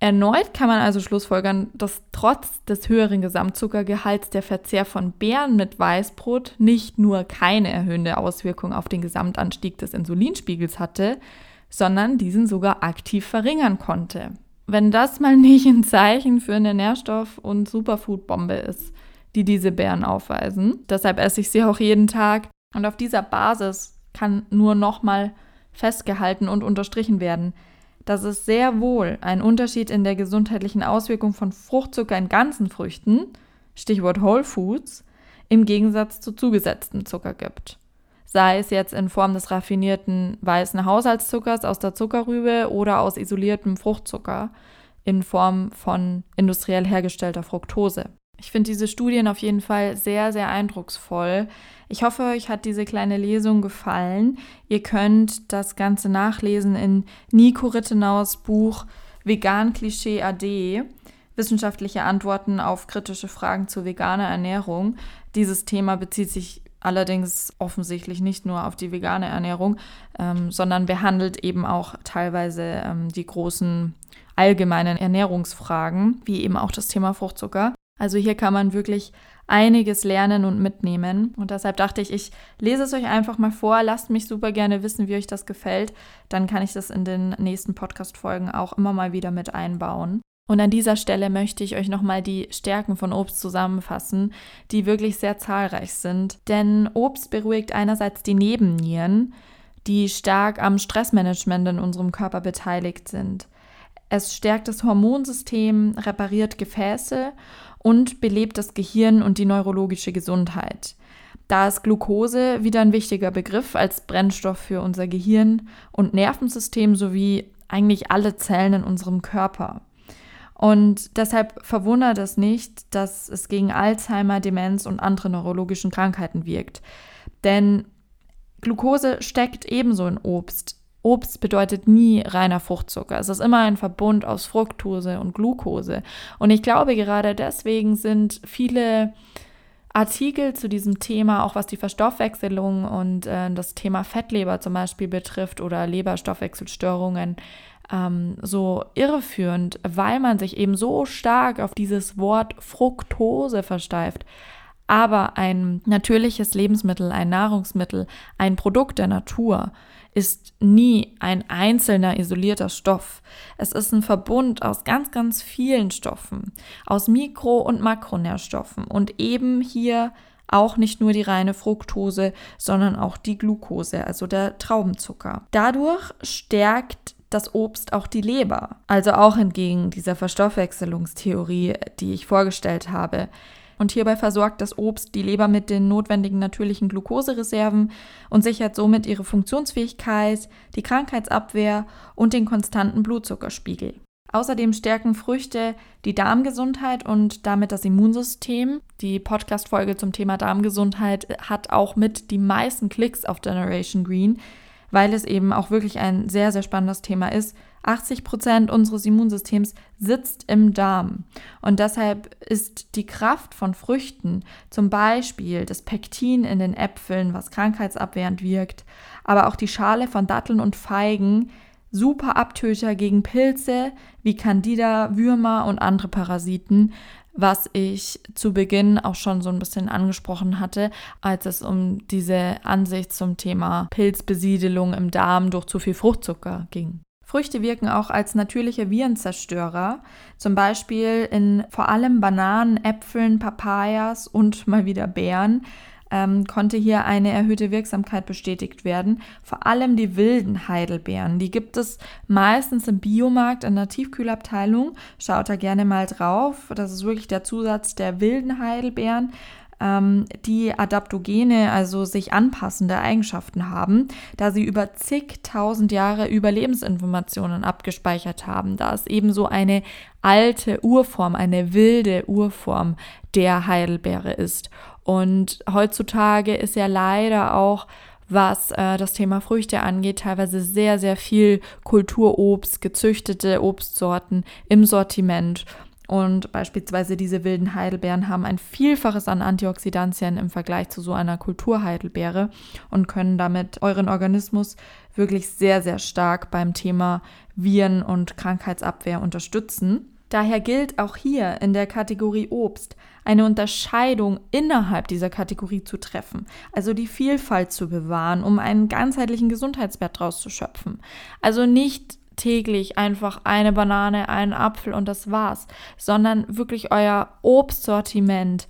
Erneut kann man also schlussfolgern, dass trotz des höheren Gesamtzuckergehalts der Verzehr von Beeren mit Weißbrot nicht nur keine erhöhende Auswirkung auf den Gesamtanstieg des Insulinspiegels hatte, sondern diesen sogar aktiv verringern konnte. Wenn das mal nicht ein Zeichen für eine Nährstoff- und Superfood-Bombe ist, die diese Beeren aufweisen. Deshalb esse ich sie auch jeden Tag. Und auf dieser Basis kann nur nochmal festgehalten und unterstrichen werden, dass es sehr wohl einen Unterschied in der gesundheitlichen Auswirkung von Fruchtzucker in ganzen Früchten, Stichwort Whole Foods, im Gegensatz zu zugesetztem Zucker gibt. Sei es jetzt in Form des raffinierten weißen Haushaltszuckers aus der Zuckerrübe oder aus isoliertem Fruchtzucker in Form von industriell hergestellter Fructose. Ich finde diese Studien auf jeden Fall sehr, sehr eindrucksvoll. Ich hoffe, euch hat diese kleine Lesung gefallen. Ihr könnt das Ganze nachlesen in Nico Rittenaus Buch Vegan Klischee AD. Wissenschaftliche Antworten auf kritische Fragen zu veganer Ernährung. Dieses Thema bezieht sich allerdings offensichtlich nicht nur auf die vegane Ernährung, ähm, sondern behandelt eben auch teilweise ähm, die großen allgemeinen Ernährungsfragen, wie eben auch das Thema Fruchtzucker. Also hier kann man wirklich einiges lernen und mitnehmen. Und deshalb dachte ich, ich lese es euch einfach mal vor. Lasst mich super gerne wissen, wie euch das gefällt. Dann kann ich das in den nächsten Podcast-Folgen auch immer mal wieder mit einbauen. Und an dieser Stelle möchte ich euch nochmal die Stärken von Obst zusammenfassen, die wirklich sehr zahlreich sind. Denn Obst beruhigt einerseits die Nebennieren, die stark am Stressmanagement in unserem Körper beteiligt sind. Es stärkt das Hormonsystem, repariert Gefäße und belebt das Gehirn und die neurologische Gesundheit. Da ist Glucose wieder ein wichtiger Begriff als Brennstoff für unser Gehirn und Nervensystem sowie eigentlich alle Zellen in unserem Körper. Und deshalb verwundert es nicht, dass es gegen Alzheimer, Demenz und andere neurologischen Krankheiten wirkt. Denn Glucose steckt ebenso in Obst. Obst bedeutet nie reiner Fruchtzucker. Es ist immer ein Verbund aus Fructose und Glucose. Und ich glaube, gerade deswegen sind viele Artikel zu diesem Thema, auch was die Verstoffwechselung und äh, das Thema Fettleber zum Beispiel betrifft oder Leberstoffwechselstörungen, ähm, so irreführend, weil man sich eben so stark auf dieses Wort Fructose versteift. Aber ein natürliches Lebensmittel, ein Nahrungsmittel, ein Produkt der Natur ist nie ein einzelner isolierter Stoff. Es ist ein Verbund aus ganz, ganz vielen Stoffen, aus Mikro- und Makronährstoffen und eben hier auch nicht nur die reine Fructose, sondern auch die Glucose, also der Traubenzucker. Dadurch stärkt das Obst auch die Leber, also auch entgegen dieser Verstoffwechselungstheorie, die ich vorgestellt habe. Und hierbei versorgt das Obst die Leber mit den notwendigen natürlichen Glukosereserven und sichert somit ihre Funktionsfähigkeit, die Krankheitsabwehr und den konstanten Blutzuckerspiegel. Außerdem stärken Früchte die Darmgesundheit und damit das Immunsystem. Die Podcast-Folge zum Thema Darmgesundheit hat auch mit die meisten Klicks auf Generation Green, weil es eben auch wirklich ein sehr, sehr spannendes Thema ist 80 Prozent unseres Immunsystems sitzt im Darm. Und deshalb ist die Kraft von Früchten, zum Beispiel das Pektin in den Äpfeln, was krankheitsabwehrend wirkt, aber auch die Schale von Datteln und Feigen, super Abtöter gegen Pilze wie Candida, Würmer und andere Parasiten, was ich zu Beginn auch schon so ein bisschen angesprochen hatte, als es um diese Ansicht zum Thema Pilzbesiedelung im Darm durch zu viel Fruchtzucker ging. Früchte wirken auch als natürliche Virenzerstörer, zum Beispiel in vor allem Bananen, Äpfeln, Papayas und <laughs> mal wieder Beeren. Ähm, konnte hier eine erhöhte Wirksamkeit bestätigt werden. Vor allem die wilden Heidelbeeren. Die gibt es meistens im Biomarkt in der Tiefkühlabteilung. Schaut da gerne mal drauf. Das ist wirklich der Zusatz der wilden Heidelbeeren ähm, die Adaptogene, also sich anpassende Eigenschaften haben, da sie über zigtausend Jahre Überlebensinformationen abgespeichert haben, da es eben so eine alte Urform, eine wilde Urform der Heidelbeere ist. Und heutzutage ist ja leider auch was äh, das Thema Früchte angeht, teilweise sehr, sehr viel Kulturobst, gezüchtete Obstsorten im Sortiment. Und beispielsweise diese wilden Heidelbeeren haben ein Vielfaches an Antioxidantien im Vergleich zu so einer Kulturheidelbeere und können damit euren Organismus wirklich sehr, sehr stark beim Thema Viren- und Krankheitsabwehr unterstützen. Daher gilt auch hier in der Kategorie Obst eine Unterscheidung innerhalb dieser Kategorie zu treffen, also die Vielfalt zu bewahren, um einen ganzheitlichen Gesundheitswert daraus zu schöpfen. Also nicht täglich einfach eine Banane, einen Apfel und das war's, sondern wirklich euer Obstsortiment,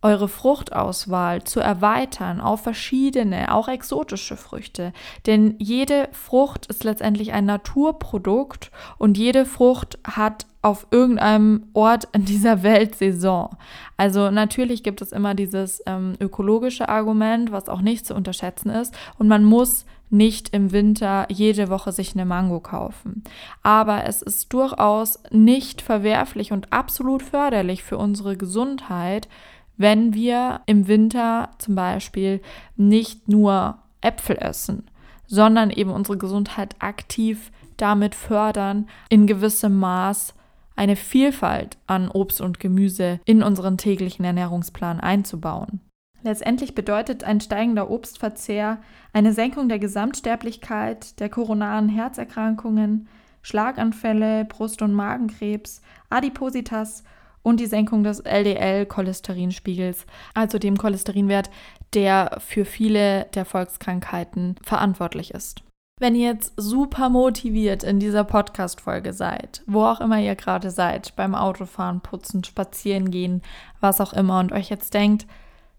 eure Fruchtauswahl zu erweitern auf verschiedene, auch exotische Früchte. Denn jede Frucht ist letztendlich ein Naturprodukt und jede Frucht hat auf irgendeinem Ort in dieser Welt Saison. Also natürlich gibt es immer dieses ähm, ökologische Argument, was auch nicht zu unterschätzen ist. Und man muss nicht im Winter jede Woche sich eine Mango kaufen. Aber es ist durchaus nicht verwerflich und absolut förderlich für unsere Gesundheit, wenn wir im Winter zum Beispiel nicht nur Äpfel essen, sondern eben unsere Gesundheit aktiv damit fördern, in gewissem Maß eine Vielfalt an Obst und Gemüse in unseren täglichen Ernährungsplan einzubauen. Letztendlich bedeutet ein steigender Obstverzehr eine Senkung der Gesamtsterblichkeit, der koronaren Herzerkrankungen, Schlaganfälle, Brust- und Magenkrebs, Adipositas und die Senkung des LDL-Cholesterinspiegels, also dem Cholesterinwert, der für viele der Volkskrankheiten verantwortlich ist. Wenn ihr jetzt super motiviert in dieser Podcast-Folge seid, wo auch immer ihr gerade seid, beim Autofahren, Putzen, Spazieren gehen, was auch immer, und euch jetzt denkt,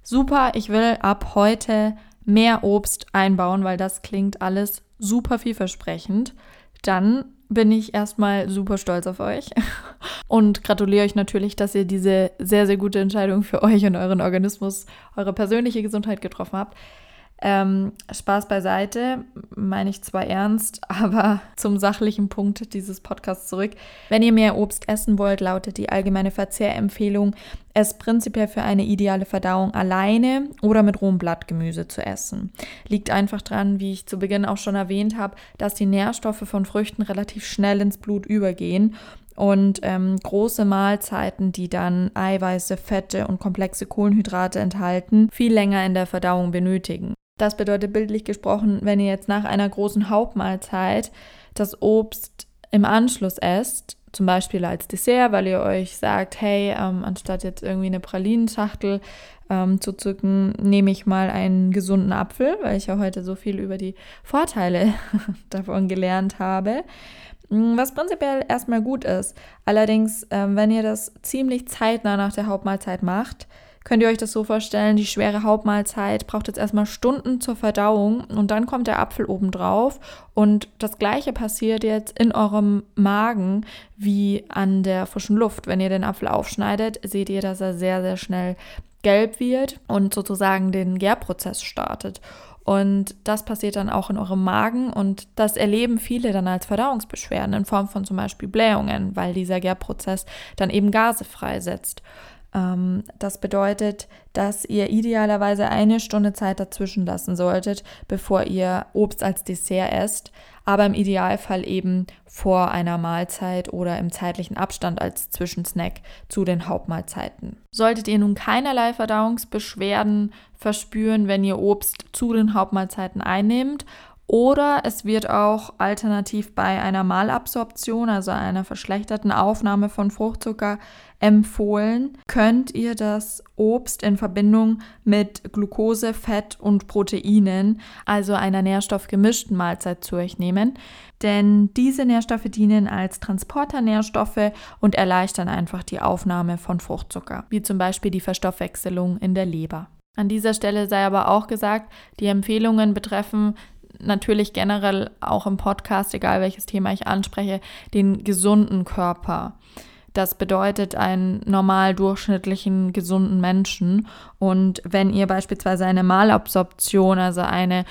super, ich will ab heute mehr Obst einbauen, weil das klingt alles super vielversprechend, dann bin ich erstmal super stolz auf euch <laughs> und gratuliere euch natürlich, dass ihr diese sehr, sehr gute Entscheidung für euch und euren Organismus, eure persönliche Gesundheit getroffen habt. Ähm, Spaß beiseite, meine ich zwar ernst, <laughs> aber zum sachlichen Punkt dieses Podcasts zurück. Wenn ihr mehr Obst essen wollt, lautet die allgemeine Verzehrempfehlung, es prinzipiell für eine ideale Verdauung alleine oder mit rohem Blattgemüse zu essen. Liegt einfach dran, wie ich zu Beginn auch schon erwähnt habe, dass die Nährstoffe von Früchten relativ schnell ins Blut übergehen und ähm, große Mahlzeiten, die dann Eiweiße, Fette und komplexe Kohlenhydrate enthalten, viel länger in der Verdauung benötigen. Das bedeutet bildlich gesprochen, wenn ihr jetzt nach einer großen Hauptmahlzeit das Obst im Anschluss esst, zum Beispiel als Dessert, weil ihr euch sagt, hey, ähm, anstatt jetzt irgendwie eine Pralinenschachtel ähm, zu zücken, nehme ich mal einen gesunden Apfel, weil ich ja heute so viel über die Vorteile <laughs> davon gelernt habe. Mm, was prinzipiell erstmal gut ist. Allerdings, ähm, wenn ihr das ziemlich zeitnah nach der Hauptmahlzeit macht, könnt ihr euch das so vorstellen, die schwere Hauptmahlzeit braucht jetzt erstmal Stunden zur Verdauung und dann kommt der Apfel obendrauf und das gleiche passiert jetzt in eurem Magen wie an der frischen Luft. Wenn ihr den Apfel aufschneidet, seht ihr, dass er sehr, sehr schnell gelb wird und sozusagen den Gärprozess startet. Und das passiert dann auch in eurem Magen und das erleben viele dann als Verdauungsbeschwerden in Form von zum Beispiel Blähungen, weil dieser Gärprozess dann eben Gase freisetzt. Ähm, das bedeutet, dass ihr idealerweise eine Stunde Zeit dazwischen lassen solltet, bevor ihr Obst als Dessert esst, aber im Idealfall eben vor einer Mahlzeit oder im zeitlichen Abstand als Zwischensnack zu den Hauptmahlzeiten. Solltet ihr nun keinerlei Verdauungsbeschwerden verspüren, wenn ihr Obst zu den Hauptmahlzeiten einnehmt oder es wird auch alternativ bei einer Malabsorption, also einer verschlechterten Aufnahme von Fruchtzucker, empfohlen, könnt ihr das Obst in Verbindung mit Glucose, Fett und Proteinen, also einer nährstoffgemischten Mahlzeit zu euch nehmen. Denn diese Nährstoffe dienen als Transporternährstoffe und erleichtern einfach die Aufnahme von Fruchtzucker, wie zum Beispiel die Verstoffwechselung in der Leber. An dieser Stelle sei aber auch gesagt, die Empfehlungen betreffen natürlich generell auch im Podcast, egal welches Thema ich anspreche, den gesunden Körper. Das bedeutet einen normal durchschnittlichen, gesunden Menschen. Und wenn ihr beispielsweise eine Malabsorption, also eine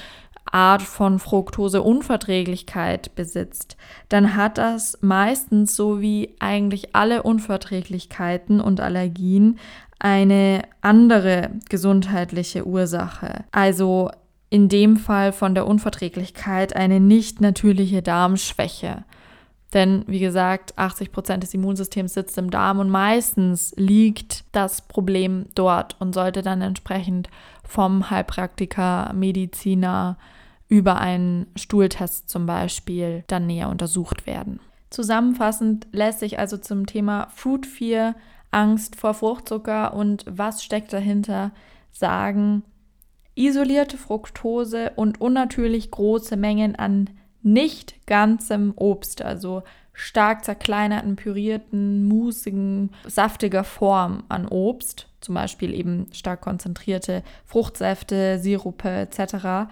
Art von Fructoseunverträglichkeit besitzt, dann hat das meistens, so wie eigentlich alle Unverträglichkeiten und Allergien, eine andere gesundheitliche Ursache. Also in dem Fall von der Unverträglichkeit eine nicht natürliche Darmschwäche. Denn wie gesagt, 80 Prozent des Immunsystems sitzt im Darm und meistens liegt das Problem dort und sollte dann entsprechend vom Heilpraktiker, Mediziner über einen Stuhltest zum Beispiel dann näher untersucht werden. Zusammenfassend lässt sich also zum Thema Food Fear, Angst vor Fruchtzucker und was steckt dahinter sagen, isolierte Fructose und unnatürlich große Mengen an nicht ganzem Obst, also stark zerkleinerten, pürierten, musigen, saftiger Form an Obst, zum Beispiel eben stark konzentrierte Fruchtsäfte, Sirupe etc.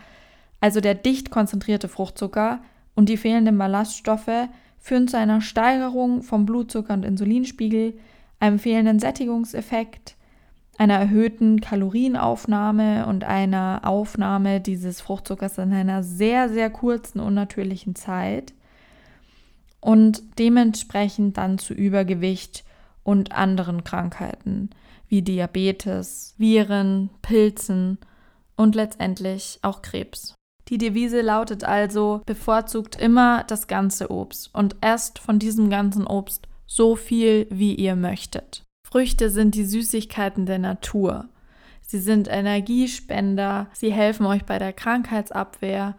Also der dicht konzentrierte Fruchtzucker und die fehlenden Ballaststoffe führen zu einer Steigerung vom Blutzucker- und Insulinspiegel, einem fehlenden Sättigungseffekt, einer erhöhten Kalorienaufnahme und einer Aufnahme dieses Fruchtzuckers in einer sehr, sehr kurzen, unnatürlichen Zeit und dementsprechend dann zu Übergewicht und anderen Krankheiten wie Diabetes, Viren, Pilzen und letztendlich auch Krebs. Die Devise lautet also, bevorzugt immer das ganze Obst und esst von diesem ganzen Obst so viel, wie ihr möchtet. Früchte sind die Süßigkeiten der Natur. Sie sind Energiespender, sie helfen euch bei der Krankheitsabwehr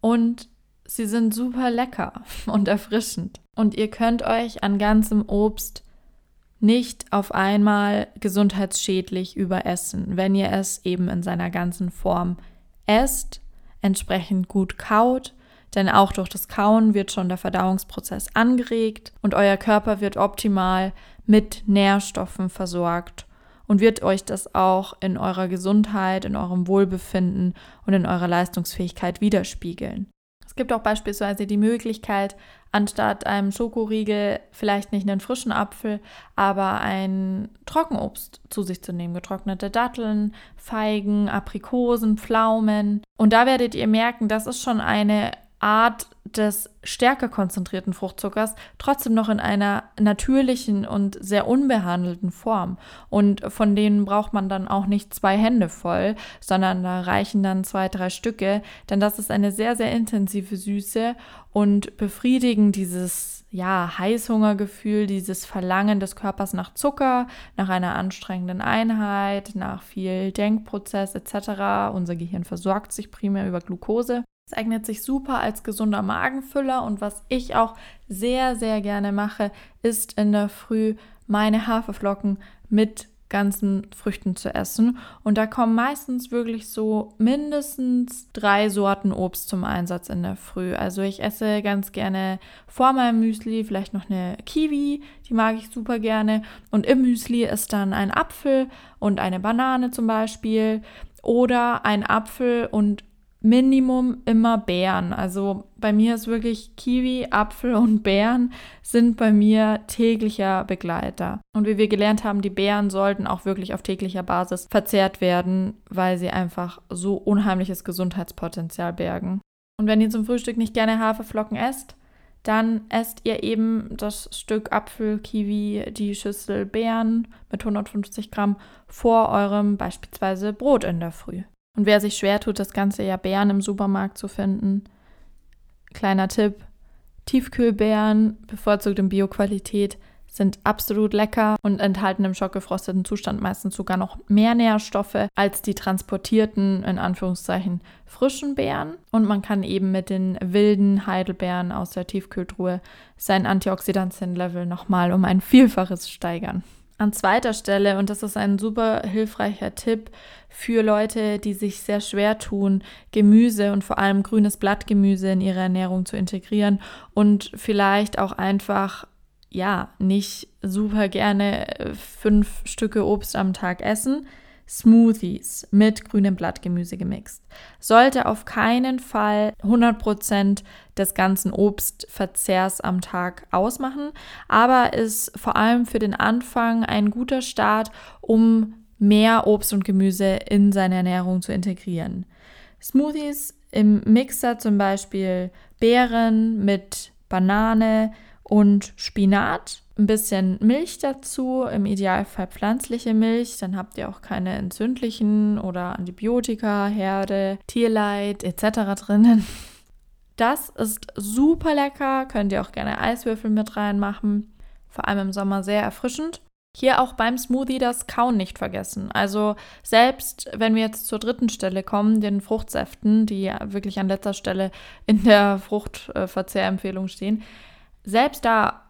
und sie sind super lecker <laughs> und erfrischend. Und ihr könnt euch an ganzem Obst nicht auf einmal gesundheitsschädlich überessen, wenn ihr es eben in seiner ganzen Form esst, entsprechend gut kaut, denn auch durch das Kauen wird schon der Verdauungsprozess angeregt und euer Körper wird optimal mit Nährstoffen versorgt und wird euch das auch in eurer Gesundheit, in eurem Wohlbefinden und in eurer Leistungsfähigkeit widerspiegeln. Es gibt auch beispielsweise die Möglichkeit, anstatt einem Schokoriegel vielleicht nicht einen frischen Apfel, aber ein Trockenobst zu sich zu nehmen. Getrocknete Datteln, Feigen, Aprikosen, Pflaumen. Und da werdet ihr merken, das ist schon eine Art des stärker konzentrierten Fruchtzuckers trotzdem noch in einer natürlichen und sehr unbehandelten Form. Und von denen braucht man dann auch nicht zwei Hände voll, sondern da reichen dann zwei, drei Stücke, denn das ist eine sehr, sehr intensive Süße und befriedigen dieses ja, Heißhungergefühl, dieses Verlangen des Körpers nach Zucker, nach einer anstrengenden Einheit, nach viel Denkprozess etc. Unser Gehirn versorgt sich primär über Glucose. Es eignet sich super als gesunder Magenfüller und was ich auch sehr, sehr gerne mache, ist in der Früh meine Haferflocken mit ganzen Früchten zu essen. Und da kommen meistens wirklich so mindestens drei Sorten Obst zum Einsatz in der Früh. Also ich esse ganz gerne vor meinem Müsli vielleicht noch eine Kiwi, die mag ich super gerne. Und im Müsli ist dann ein Apfel und eine Banane zum Beispiel. Oder ein Apfel und Minimum immer Beeren. Also bei mir ist wirklich Kiwi, Apfel und Beeren sind bei mir täglicher Begleiter. Und wie wir gelernt haben, die Beeren sollten auch wirklich auf täglicher Basis verzehrt werden, weil sie einfach so unheimliches Gesundheitspotenzial bergen. Und wenn ihr zum Frühstück nicht gerne Haferflocken esst, dann esst ihr eben das Stück Apfel, Kiwi, die Schüssel Beeren mit 150 Gramm vor eurem beispielsweise Brot in der Früh. Und wer sich schwer tut, das ganze ja Beeren im Supermarkt zu finden, kleiner Tipp, Tiefkühlbeeren, bevorzugt in Bioqualität, sind absolut lecker und enthalten im schockgefrosteten Zustand meistens sogar noch mehr Nährstoffe als die transportierten, in Anführungszeichen, frischen Beeren. Und man kann eben mit den wilden Heidelbeeren aus der Tiefkühltruhe sein Antioxidantienlevel nochmal um ein Vielfaches steigern. An zweiter Stelle, und das ist ein super hilfreicher Tipp für Leute, die sich sehr schwer tun, Gemüse und vor allem grünes Blattgemüse in ihre Ernährung zu integrieren und vielleicht auch einfach, ja, nicht super gerne äh, fünf Stücke Obst am Tag essen, Smoothies mit grünem Blattgemüse gemixt. Sollte auf keinen Fall 100% des ganzen Obstverzehrs am Tag ausmachen, aber ist vor allem für den Anfang ein guter Start, um mehr Obst und Gemüse in seine Ernährung zu integrieren. Smoothies im Mixer zum Beispiel Beeren mit Banane und Spinat ein bisschen Milch dazu, im Idealfall pflanzliche Milch, dann habt ihr auch keine entzündlichen oder Antibiotika, Herde, Tierleid etc. drinnen. Das ist super lecker, könnt ihr auch gerne Eiswürfel mit reinmachen, vor allem im Sommer sehr erfrischend. Hier auch beim Smoothie das Kauen nicht vergessen. Also selbst wenn wir jetzt zur dritten Stelle kommen, den Fruchtsäften, die wirklich an letzter Stelle in der Fruchtverzehrempfehlung stehen, selbst da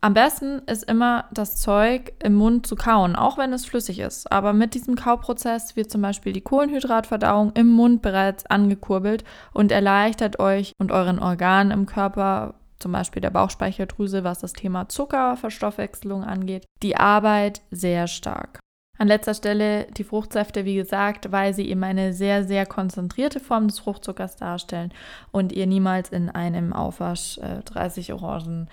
am besten ist immer das Zeug im Mund zu kauen, auch wenn es flüssig ist. Aber mit diesem Kauprozess wird zum Beispiel die Kohlenhydratverdauung im Mund bereits angekurbelt und erleichtert euch und euren Organen im Körper, zum Beispiel der Bauchspeicheldrüse, was das Thema Zuckerverstoffwechselung angeht, die Arbeit sehr stark. An letzter Stelle die Fruchtsäfte, wie gesagt, weil sie eben eine sehr, sehr konzentrierte Form des Fruchtzuckers darstellen und ihr niemals in einem Aufwasch äh, 30 Orangen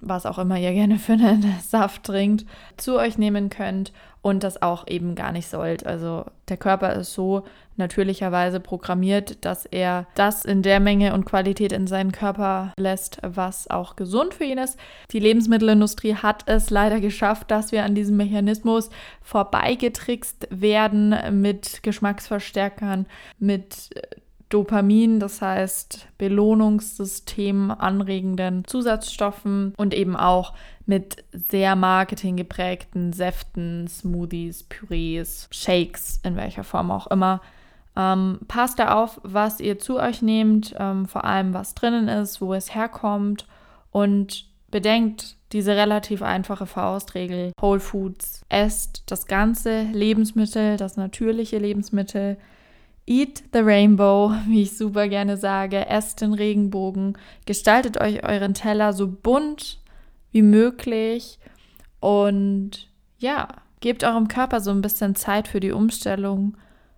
was auch immer ihr gerne für einen <laughs> Saft trinkt, zu euch nehmen könnt und das auch eben gar nicht sollt. Also der Körper ist so natürlicherweise programmiert, dass er das in der Menge und Qualität in seinen Körper lässt, was auch gesund für ihn ist. Die Lebensmittelindustrie hat es leider geschafft, dass wir an diesem Mechanismus vorbeigetrickst werden mit Geschmacksverstärkern, mit Dopamin, das heißt Belohnungssystem anregenden Zusatzstoffen und eben auch mit sehr marketinggeprägten Säften, Smoothies, Pürees, Shakes, in welcher Form auch immer. Ähm, passt da auf, was ihr zu euch nehmt, ähm, vor allem was drinnen ist, wo es herkommt und bedenkt diese relativ einfache Faustregel. Whole Foods esst das ganze Lebensmittel, das natürliche Lebensmittel Eat the Rainbow, <laughs> wie ich super gerne sage, esst den Regenbogen, gestaltet euch euren Teller so bunt wie möglich. Und ja, gebt eurem Körper so ein bisschen Zeit für die Umstellung.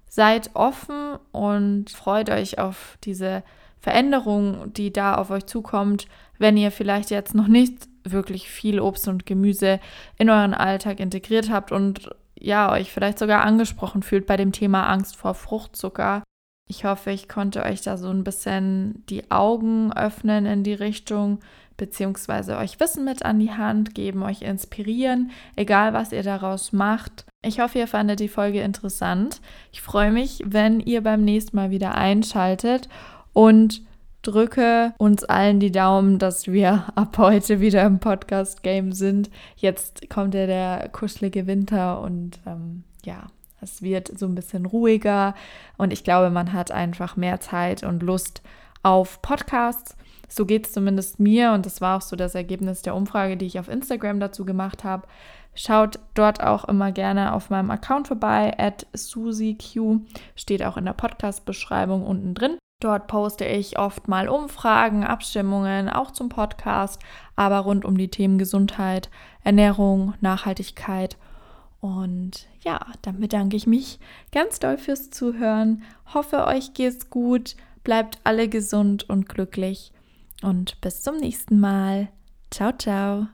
Seid offen und freut euch auf diese Veränderung, die da auf euch zukommt, wenn ihr vielleicht jetzt noch nicht wirklich viel Obst und Gemüse in euren Alltag integriert habt und ja, euch vielleicht sogar angesprochen fühlt bei dem Thema Angst vor Fruchtzucker. Ich hoffe, ich konnte euch da so ein bisschen die Augen öffnen in die Richtung, beziehungsweise euch Wissen mit an die Hand geben, euch inspirieren, egal was ihr daraus macht. Ich hoffe, ihr fandet die Folge interessant. Ich freue mich, wenn ihr beim nächsten Mal wieder einschaltet und drücke uns allen die Daumen, dass wir <laughs> ab heute wieder im Podcast-Game sind. Jetzt kommt ja der kuschelige Winter und ähm, ja, es wird so ein bisschen ruhiger und ich glaube, man hat einfach mehr Zeit und Lust auf Podcasts. So geht es zumindest mir und das war auch so das Ergebnis der Umfrage, die ich auf Instagram dazu gemacht habe. Schaut dort auch immer gerne auf meinem Account vorbei, at SusiQ, steht auch in der Podcast-Beschreibung unten drin. Dort poste ich oft mal Umfragen, Abstimmungen, auch zum Podcast, aber rund um die Themen Gesundheit, Ernährung, Nachhaltigkeit. Und ja, dann bedanke ich mich ganz doll fürs Zuhören. Hoffe, euch geht's gut. Bleibt alle gesund und glücklich. Und bis zum nächsten Mal. Ciao, ciao.